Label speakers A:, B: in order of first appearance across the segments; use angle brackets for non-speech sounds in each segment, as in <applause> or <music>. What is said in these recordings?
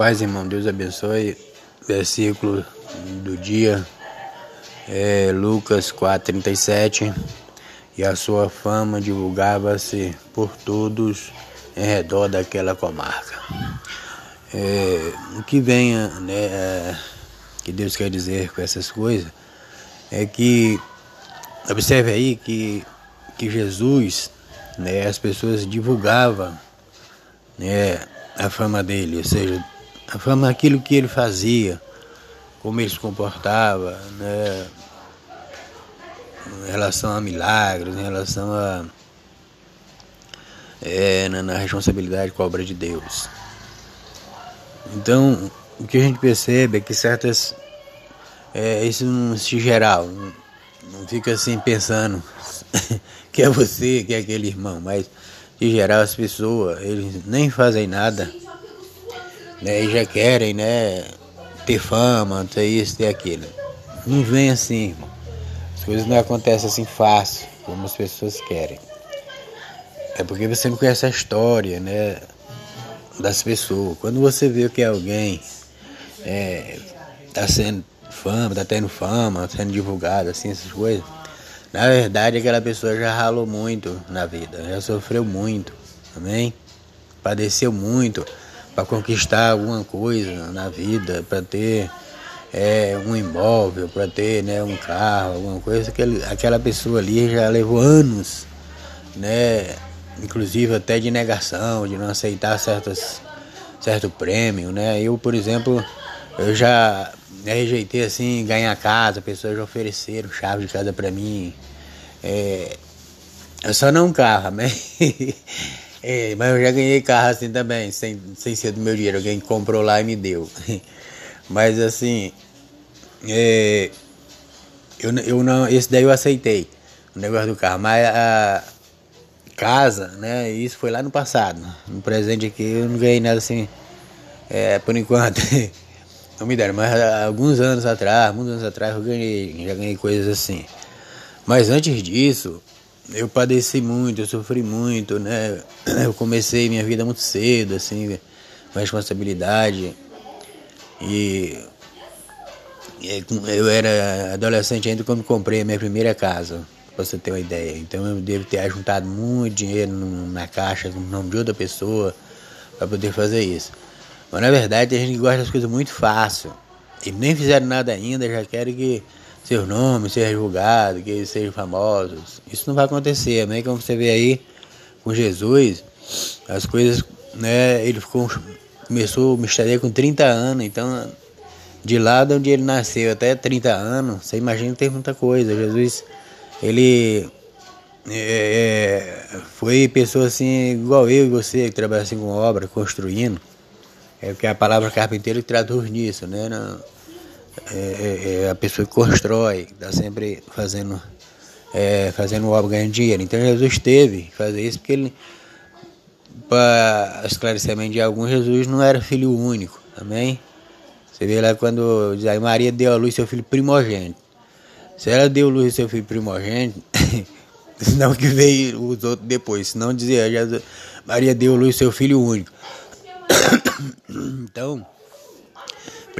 A: paz, irmão. Deus abençoe. Versículo do dia é Lucas 4:37. E a sua fama divulgava-se por todos em redor daquela comarca. É, o que venha, né, é, que Deus quer dizer com essas coisas, é que observe aí que, que Jesus, né, as pessoas divulgavam né, a fama dele, ou seja, a fama daquilo que ele fazia, como ele se comportava, né, em relação a milagres, em relação a é, na, na, responsabilidade com a obra de Deus. Então, o que a gente percebe é que certas. É, isso não se geral, não, não fica assim pensando <laughs> que é você, que é aquele irmão, mas em geral as pessoas, eles nem fazem nada, né, e já querem, né, ter fama, ter isso, ter aquilo. Não vem assim, irmão. As coisas não acontecem assim fácil, como as pessoas querem. É porque você não conhece a história, né? Das pessoas. Quando você vê que alguém é, tá sendo fama, tá tendo fama, tá sendo divulgado, assim, essas coisas. Na verdade, aquela pessoa já ralou muito na vida, já sofreu muito, amém? Padeceu muito para conquistar alguma coisa na vida, para ter é, um imóvel, para ter né, um carro, alguma coisa. Aquele, aquela pessoa ali já levou anos, né? inclusive até de negação, de não aceitar certas, certo prêmio, né? Eu, por exemplo, eu já rejeitei assim ganhar casa, pessoas já ofereceram chave de casa para mim. É, eu só não carro, né? <laughs> é, mas eu já ganhei carro assim também, sem, sem ser do meu dinheiro, alguém comprou lá e me deu. <laughs> mas assim, é, eu, eu não, esse daí eu aceitei, o negócio do carro, mas a casa, né? Isso foi lá no passado. No presente aqui eu não ganhei nada assim, é, por enquanto. <laughs> não me deram, mas alguns anos atrás, muitos anos atrás eu ganhei, já ganhei coisas assim. Mas antes disso, eu padeci muito, eu sofri muito, né? Eu comecei minha vida muito cedo, assim, com responsabilidade. E eu era adolescente ainda quando comprei a minha primeira casa para você ter uma ideia. Então eu devo ter ajuntado muito dinheiro na caixa no nome de outra pessoa para poder fazer isso. Mas na verdade a gente gosta das coisas muito fácil. E nem fizeram nada ainda, já querem que seus nomes sejam divulgados, que eles sejam famosos. Isso não vai acontecer, né? Como você vê aí com Jesus, as coisas, né? Ele ficou, começou a mistério com 30 anos, então de lá de onde ele nasceu até 30 anos, você imagina tem muita coisa. Jesus ele é, é, foi pessoa assim, igual eu e você, que trabalha assim com obra, construindo. É porque a palavra carpinteiro traduz nisso, né? É, é, é, a pessoa que constrói, está sempre fazendo, é, fazendo obra, ganhando dinheiro. Então Jesus teve que fazer isso porque ele, para esclarecimento de alguns, Jesus não era filho único, amém? Você vê lá quando diz Maria deu à luz seu filho primogênito. Se ela deu luz ao seu filho primogênito, <laughs> não que veio os outros depois, senão dizia, já, Maria deu luz ao seu filho único. <coughs> então,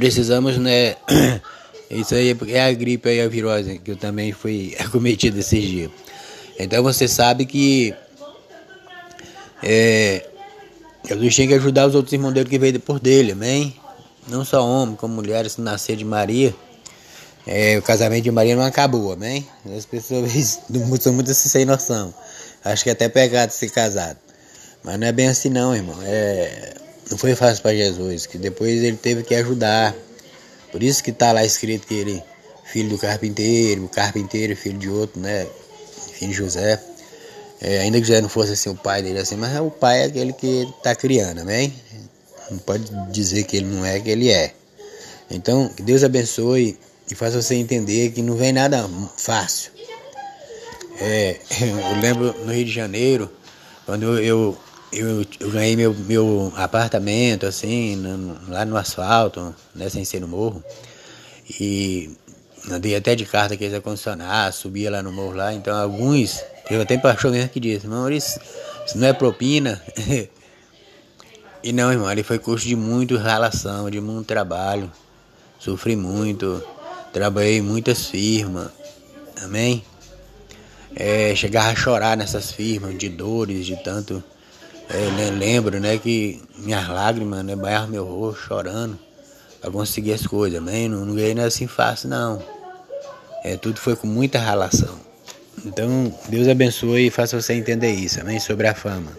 A: precisamos, né? <clears throat> Isso aí é a gripe e a virose que eu também fui <laughs> acometido esses dias. Então você sabe que é, Jesus tinha que ajudar os outros irmãos dele que veio depois dele, amém? Não só homens, como mulheres que nasceram de Maria é, o casamento de Maria não acabou, amém? As pessoas <laughs> são muito assim, sem noção. Acho que é até pecado ser casado. Mas não é bem assim não, irmão. É, não foi fácil para Jesus, que depois ele teve que ajudar. Por isso que está lá escrito que ele, filho do carpinteiro, o carpinteiro, filho de outro, né? Filho de José. É, ainda que José não fosse assim o pai dele assim, mas o pai é aquele que está criando, amém? Não pode dizer que ele não é, que ele é. Então, que Deus abençoe e faz você entender que não vem nada fácil. É, <laughs> eu lembro no Rio de Janeiro, quando eu, eu, eu ganhei meu, meu apartamento, assim, no, lá no asfalto, né, sem ser no morro, e andei até de carta que eles acondicionar, subia lá no morro lá, então alguns, eu até pastor mesmo que disse, Maurício, isso não é propina, <laughs> E não, irmão, ele foi curso de muito relação, de muito trabalho. Sofri muito, trabalhei em muitas firmas, amém? É, chegava a chorar nessas firmas, de dores, de tanto. É, lembro, né, que minhas lágrimas, né, banhavam meu rosto, chorando, para conseguir as coisas, amém? Não, não ganhei nada assim fácil, não. É, tudo foi com muita relação. Então, Deus abençoe e faça você entender isso, amém? Sobre a fama.